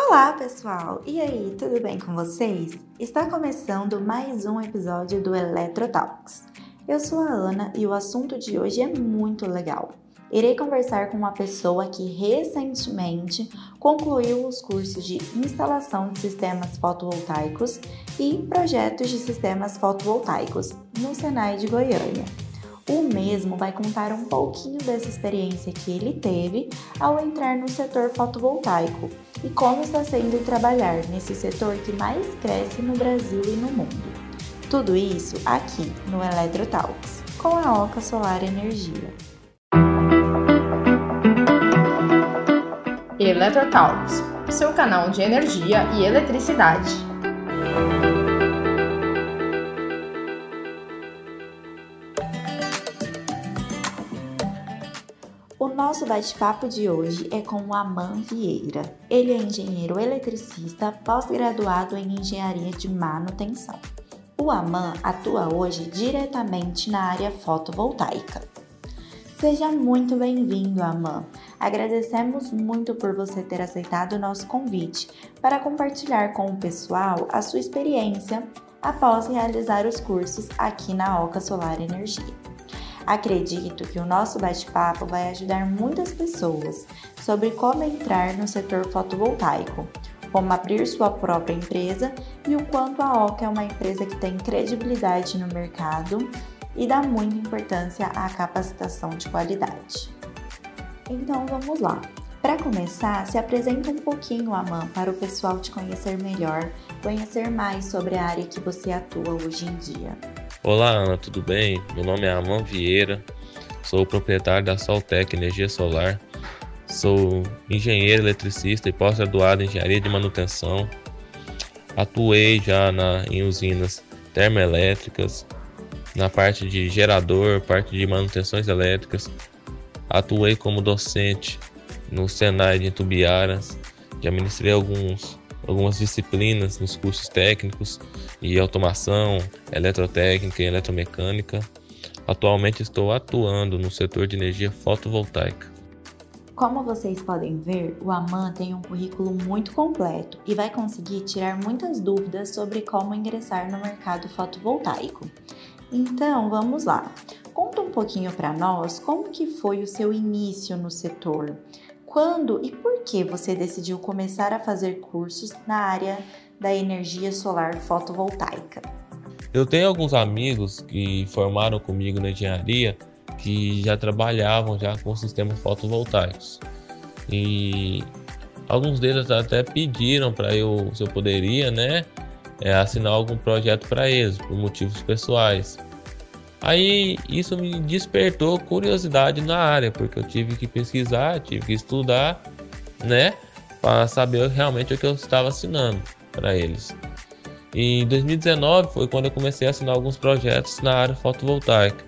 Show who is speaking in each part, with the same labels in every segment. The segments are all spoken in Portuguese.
Speaker 1: Olá, pessoal! E aí, tudo bem com vocês? Está começando mais um episódio do Eletrotalks. Eu sou a Ana e o assunto de hoje é muito legal. Irei conversar com uma pessoa que recentemente concluiu os cursos de instalação de sistemas fotovoltaicos e projetos de sistemas fotovoltaicos no Senai de Goiânia. O mesmo vai contar um pouquinho dessa experiência que ele teve ao entrar no setor fotovoltaico e como está sendo trabalhar nesse setor que mais cresce no Brasil e no mundo. Tudo isso aqui no Eletrotalks, com a Oca Solar Energia.
Speaker 2: Eletrotalks, seu canal de energia e eletricidade.
Speaker 1: Nosso bate-papo de hoje é com o Aman Vieira. Ele é engenheiro eletricista pós-graduado em engenharia de manutenção. O Aman atua hoje diretamente na área fotovoltaica. Seja muito bem-vindo, Aman. Agradecemos muito por você ter aceitado o nosso convite para compartilhar com o pessoal a sua experiência após realizar os cursos aqui na Oca Solar Energia. Acredito que o nosso bate-papo vai ajudar muitas pessoas sobre como entrar no setor fotovoltaico, como abrir sua própria empresa e o quanto a Oca é uma empresa que tem credibilidade no mercado e dá muita importância à capacitação de qualidade. Então vamos lá. Para começar, se apresenta um pouquinho, Aman, para o pessoal te conhecer melhor, conhecer mais sobre a área que você atua hoje em dia.
Speaker 3: Olá, Ana, tudo bem? Meu nome é Aman Vieira, sou proprietário da Soltec Energia Solar, sou engenheiro eletricista e pós-graduado em engenharia de manutenção. Atuei já na, em usinas termoelétricas, na parte de gerador, parte de manutenções elétricas, Atuei como docente no Senai de Itubiaras, já ministrei alguns, algumas disciplinas nos cursos técnicos e automação, eletrotécnica e eletromecânica. Atualmente estou atuando no setor de energia fotovoltaica.
Speaker 1: Como vocês podem ver, o Aman tem um currículo muito completo e vai conseguir tirar muitas dúvidas sobre como ingressar no mercado fotovoltaico. Então, vamos lá. Conta um pouquinho para nós como que foi o seu início no setor. Quando e por que você decidiu começar a fazer cursos na área da energia solar fotovoltaica?
Speaker 3: Eu tenho alguns amigos que formaram comigo na engenharia que já trabalhavam já com sistemas fotovoltaicos. E alguns deles até pediram para eu, se eu poderia, né, é, assinar algum projeto para eles, por motivos pessoais. Aí isso me despertou curiosidade na área, porque eu tive que pesquisar, tive que estudar, né, para saber realmente o que eu estava assinando para eles. Em 2019 foi quando eu comecei a assinar alguns projetos na área fotovoltaica.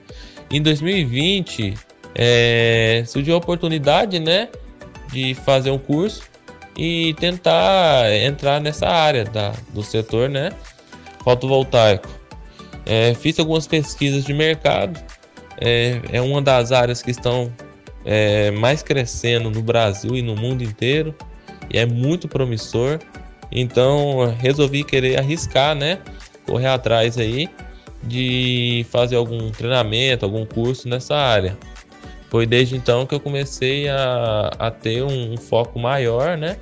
Speaker 3: Em 2020 é, surgiu a oportunidade, né, de fazer um curso e tentar entrar nessa área da, do setor, né, fotovoltaico. É, fiz algumas pesquisas de mercado. É, é uma das áreas que estão é, mais crescendo no Brasil e no mundo inteiro. E é muito promissor. Então resolvi querer arriscar, né? Correr atrás aí de fazer algum treinamento, algum curso nessa área. Foi desde então que eu comecei a, a ter um, um foco maior, né?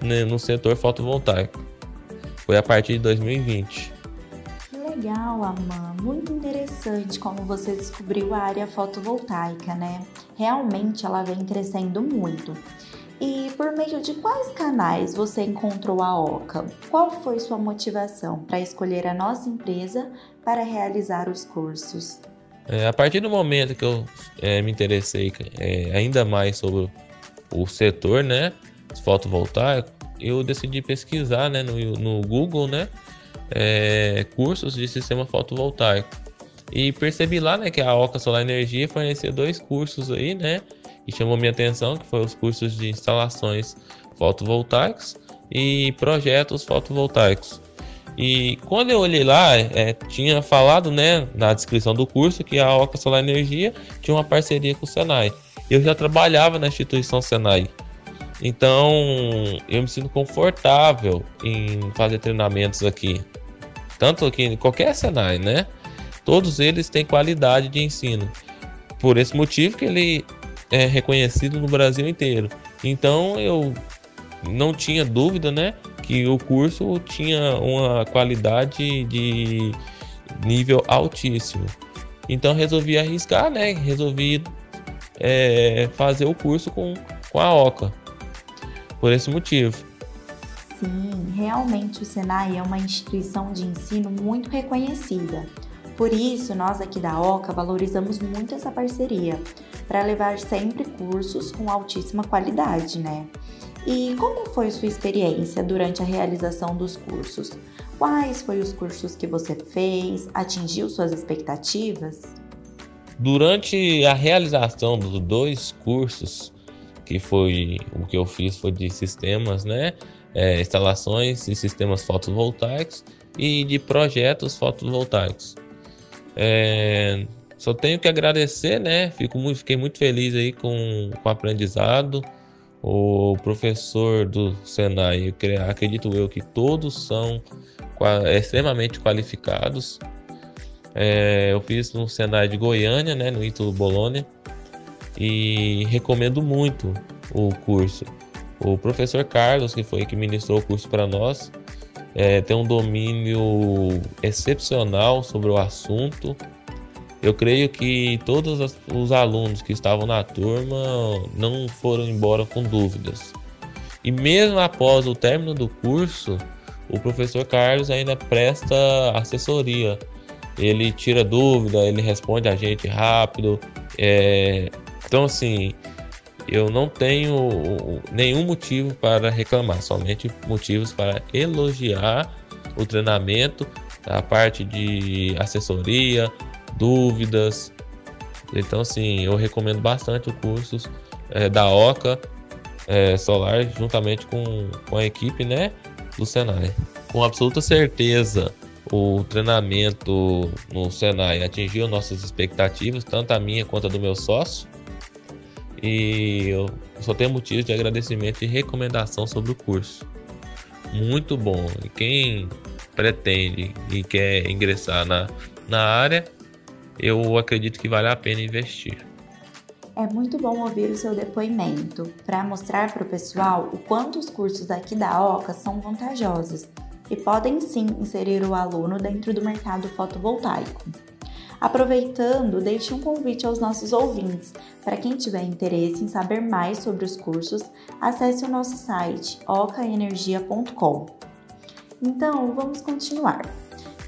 Speaker 3: No setor fotovoltaico. Foi a partir de 2020
Speaker 1: legal, Aman. Muito interessante como você descobriu a área fotovoltaica, né? Realmente ela vem crescendo muito. E por meio de quais canais você encontrou a OCA? Qual foi sua motivação para escolher a nossa empresa para realizar os cursos?
Speaker 3: É, a partir do momento que eu é, me interessei é, ainda mais sobre o setor, né, fotovoltaico, eu decidi pesquisar, né, no, no Google, né, é, cursos de sistema fotovoltaico. E percebi lá, né, que a Oca Solar Energia fornecia dois cursos aí, né, e chamou minha atenção, que foi os cursos de instalações fotovoltaicas e projetos fotovoltaicos. E quando eu olhei lá, é, tinha falado, né, na descrição do curso que a Oca Solar Energia tinha uma parceria com o Senai. Eu já trabalhava na instituição Senai. Então, eu me sinto confortável em fazer treinamentos aqui. Tanto aqui em qualquer Senai, né? Todos eles têm qualidade de ensino. Por esse motivo que ele é reconhecido no Brasil inteiro. Então, eu não tinha dúvida, né, que o curso tinha uma qualidade de nível altíssimo. Então resolvi arriscar, né? Resolvi é, fazer o curso com, com a OCA. Por esse motivo.
Speaker 1: Sim, realmente o Senai é uma instituição de ensino muito reconhecida. Por isso, nós aqui da OCA valorizamos muito essa parceria, para levar sempre cursos com altíssima qualidade, né? E como foi sua experiência durante a realização dos cursos? Quais foram os cursos que você fez? Atingiu suas expectativas?
Speaker 3: Durante a realização dos dois cursos, que foi o que eu fiz foi de sistemas, né? É, instalações e sistemas fotovoltaicos e de projetos fotovoltaicos. É, só tenho que agradecer, né? Fico muito, fiquei muito feliz aí com, com o aprendizado. O professor do Senai, acredito eu que todos são extremamente qualificados. É, eu fiz no Senai de Goiânia, né, no Ítalo Bologna, e recomendo muito o curso. O professor Carlos, que foi que ministrou o curso para nós, é, tem um domínio excepcional sobre o assunto. Eu creio que todos os alunos que estavam na turma não foram embora com dúvidas. E mesmo após o término do curso, o professor Carlos ainda presta assessoria. Ele tira dúvida, ele responde a gente rápido. É... Então, assim, eu não tenho nenhum motivo para reclamar, somente motivos para elogiar o treinamento, a parte de assessoria, dúvidas. Então, assim, eu recomendo bastante o curso é, da OCA é, Solar, juntamente com, com a equipe, né? do Senai. Com absoluta certeza, o treinamento no Senai atingiu nossas expectativas, tanto a minha quanto a do meu sócio. E eu só tenho motivos de agradecimento e recomendação sobre o curso. Muito bom. E quem pretende e quer ingressar na, na área, eu acredito que vale a pena investir.
Speaker 1: É muito bom ouvir o seu depoimento para mostrar para o pessoal o quanto os cursos aqui da OCA são vantajosos e podem sim inserir o aluno dentro do mercado fotovoltaico. Aproveitando, deixe um convite aos nossos ouvintes. Para quem tiver interesse em saber mais sobre os cursos, acesse o nosso site ocaenergia.com. Então, vamos continuar.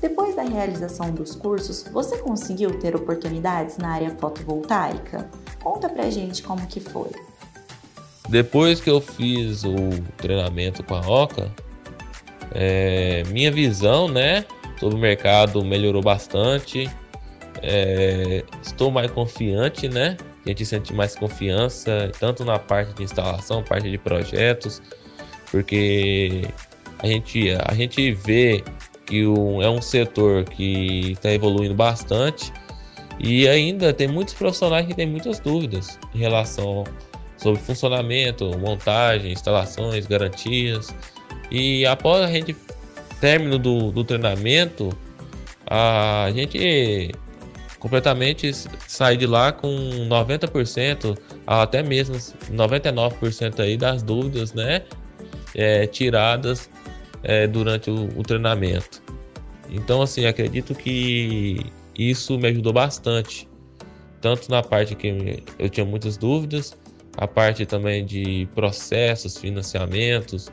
Speaker 1: Depois da realização dos cursos, você conseguiu ter oportunidades na área fotovoltaica? Conta pra gente como que foi.
Speaker 3: Depois que eu fiz o treinamento com a Oca, é, minha visão, né, sobre o mercado melhorou bastante. É, estou mais confiante, né? A gente sente mais confiança tanto na parte de instalação, parte de projetos, porque a gente a gente vê que o, é um setor que está evoluindo bastante e ainda tem muitos profissionais que têm muitas dúvidas em relação sobre funcionamento, montagem, instalações, garantias. E após a gente término do, do treinamento, a gente completamente sai de lá com 90%, até mesmo 99% aí das dúvidas, né, é, tiradas é, durante o, o treinamento. Então, assim, acredito que isso me ajudou bastante, tanto na parte que eu tinha muitas dúvidas, a parte também de processos, financiamentos.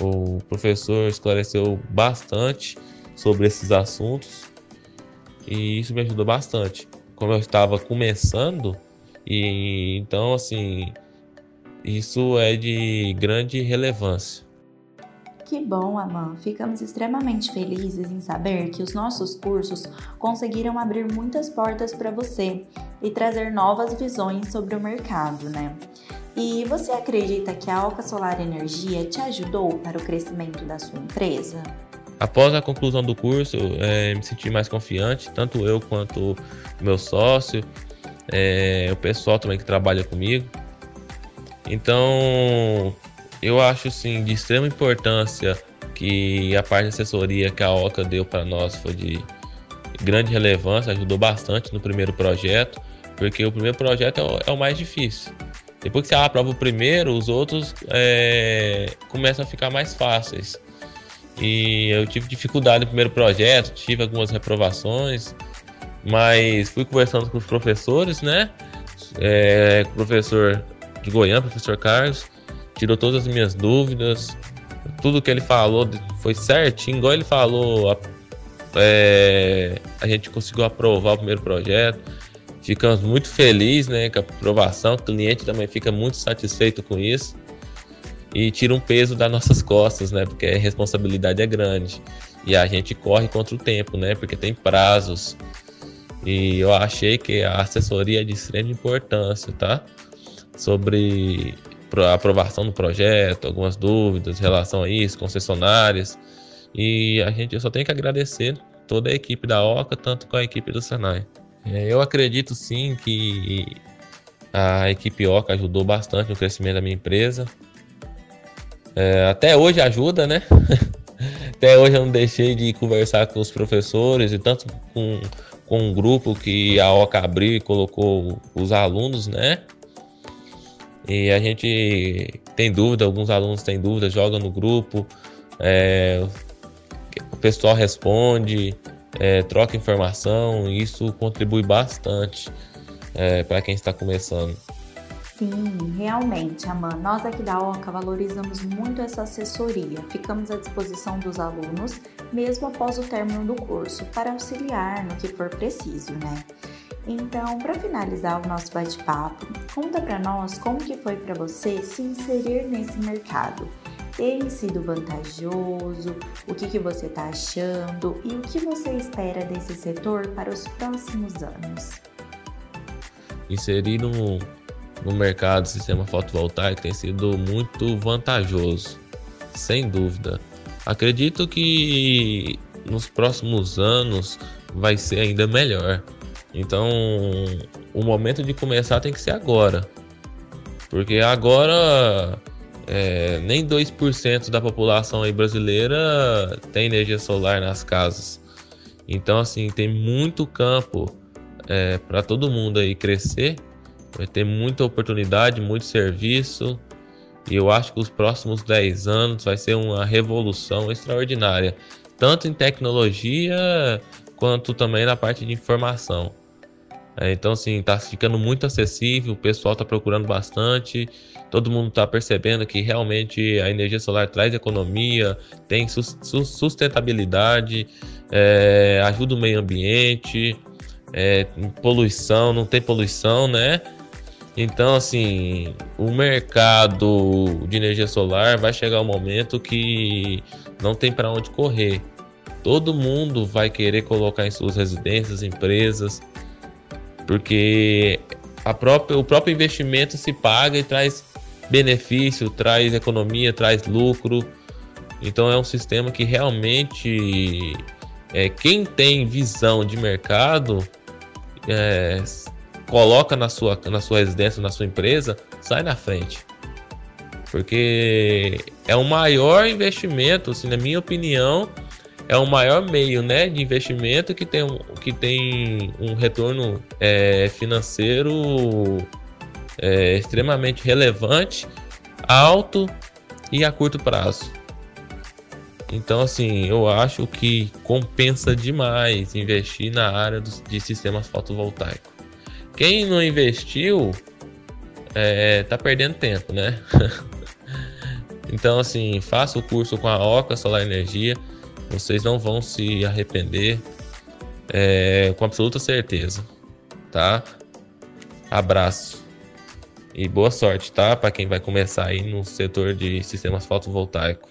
Speaker 3: O professor esclareceu bastante sobre esses assuntos e isso me ajudou bastante. Como eu estava começando, e então assim, isso é de grande relevância.
Speaker 1: Que bom, Aman! Ficamos extremamente felizes em saber que os nossos cursos conseguiram abrir muitas portas para você e trazer novas visões sobre o mercado, né? E você acredita que a Alca Solar Energia te ajudou para o crescimento da sua empresa?
Speaker 3: Após a conclusão do curso, é, me senti mais confiante, tanto eu quanto meu sócio, é, o pessoal também que trabalha comigo. Então, eu acho sim de extrema importância que a parte de assessoria que a OCA deu para nós foi de grande relevância, ajudou bastante no primeiro projeto, porque o primeiro projeto é o, é o mais difícil. Depois que você aprova o primeiro, os outros é, começam a ficar mais fáceis. E eu tive dificuldade no primeiro projeto, tive algumas reprovações, mas fui conversando com os professores, né? É, o professor de Goiânia, professor Carlos, tirou todas as minhas dúvidas, tudo que ele falou foi certinho, igual ele falou. É, a gente conseguiu aprovar o primeiro projeto. Ficamos muito felizes né, com a aprovação. O cliente também fica muito satisfeito com isso. E tira um peso das nossas costas, né? Porque a responsabilidade é grande. E a gente corre contra o tempo, né? Porque tem prazos. E eu achei que a assessoria é de extrema importância, tá? Sobre a aprovação do projeto, algumas dúvidas em relação a isso, concessionárias. E a gente eu só tem que agradecer toda a equipe da OCA, tanto com a equipe do Senai. É, eu acredito sim que a equipe OCA ajudou bastante no crescimento da minha empresa. É, até hoje ajuda, né? até hoje eu não deixei de conversar com os professores e tanto com, com um grupo que a OCA abriu e colocou os alunos, né? E a gente tem dúvida, alguns alunos têm dúvida, jogam no grupo, é, o pessoal responde, é, troca informação, e isso contribui bastante é, para quem está começando.
Speaker 1: Sim, realmente, Amanda. Nós aqui da OCA valorizamos muito essa assessoria. Ficamos à disposição dos alunos, mesmo após o término do curso, para auxiliar no que for preciso, né? Então, para finalizar o nosso bate-papo, conta para nós como que foi para você se inserir nesse mercado. Tem sido vantajoso? O que, que você está achando? E o que você espera desse setor para os próximos anos?
Speaker 3: Inserir no, no mercado do sistema fotovoltaico tem sido muito vantajoso, sem dúvida. Acredito que nos próximos anos vai ser ainda melhor. Então, o momento de começar tem que ser agora. Porque agora é, nem 2% da população brasileira tem energia solar nas casas. Então, assim, tem muito campo é, para todo mundo aí crescer. Vai ter muita oportunidade, muito serviço. E eu acho que os próximos 10 anos vai ser uma revolução extraordinária, tanto em tecnologia quanto também na parte de informação. É, então, assim, está ficando muito acessível, o pessoal está procurando bastante, todo mundo está percebendo que realmente a energia solar traz economia, tem sustentabilidade, é, ajuda o meio ambiente, é, poluição, não tem poluição, né? Então, assim, o mercado de energia solar vai chegar um momento que não tem para onde correr. Todo mundo vai querer colocar em suas residências, empresas, porque a própria, o próprio investimento se paga e traz benefício, traz economia, traz lucro. Então é um sistema que realmente é, quem tem visão de mercado é, coloca na sua, na sua residência, na sua empresa, sai na frente. Porque é o maior investimento, assim, na minha opinião, é o maior meio né, de investimento que tem que tem um retorno é, financeiro é, extremamente relevante, alto e a curto prazo. Então, assim, eu acho que compensa demais investir na área dos, de sistemas fotovoltaicos. Quem não investiu é, tá perdendo tempo, né? então, assim, faça o curso com a Oca Solar Energia vocês não vão se arrepender é, com absoluta certeza, tá? Abraço e boa sorte, tá? Para quem vai começar aí no setor de sistemas fotovoltaicos.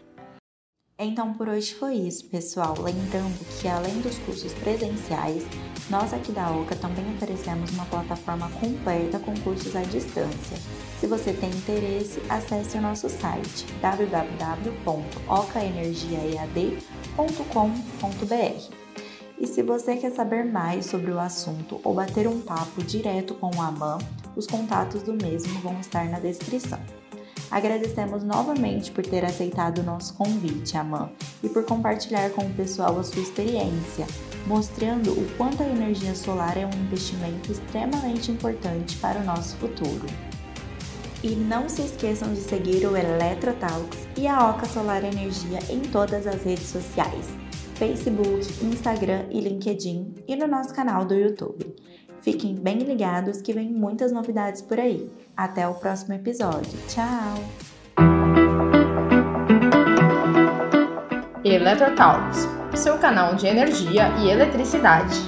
Speaker 1: Então por hoje foi isso, pessoal. Lembrando que além dos cursos presenciais, nós aqui da OCA também oferecemos uma plataforma completa com cursos à distância. Se você tem interesse, acesse o nosso site www.ocaenergiaead.com.br. E se você quer saber mais sobre o assunto ou bater um papo direto com o AMAN, os contatos do mesmo vão estar na descrição. Agradecemos novamente por ter aceitado o nosso convite, Amã, e por compartilhar com o pessoal a sua experiência, mostrando o quanto a energia solar é um investimento extremamente importante para o nosso futuro. E não se esqueçam de seguir o Eletrotalks e a Oca Solar Energia em todas as redes sociais: Facebook, Instagram e LinkedIn e no nosso canal do YouTube. Fiquem bem ligados que vem muitas novidades por aí. Até o próximo episódio. Tchau!
Speaker 2: Eletrotalks, seu canal de energia e eletricidade.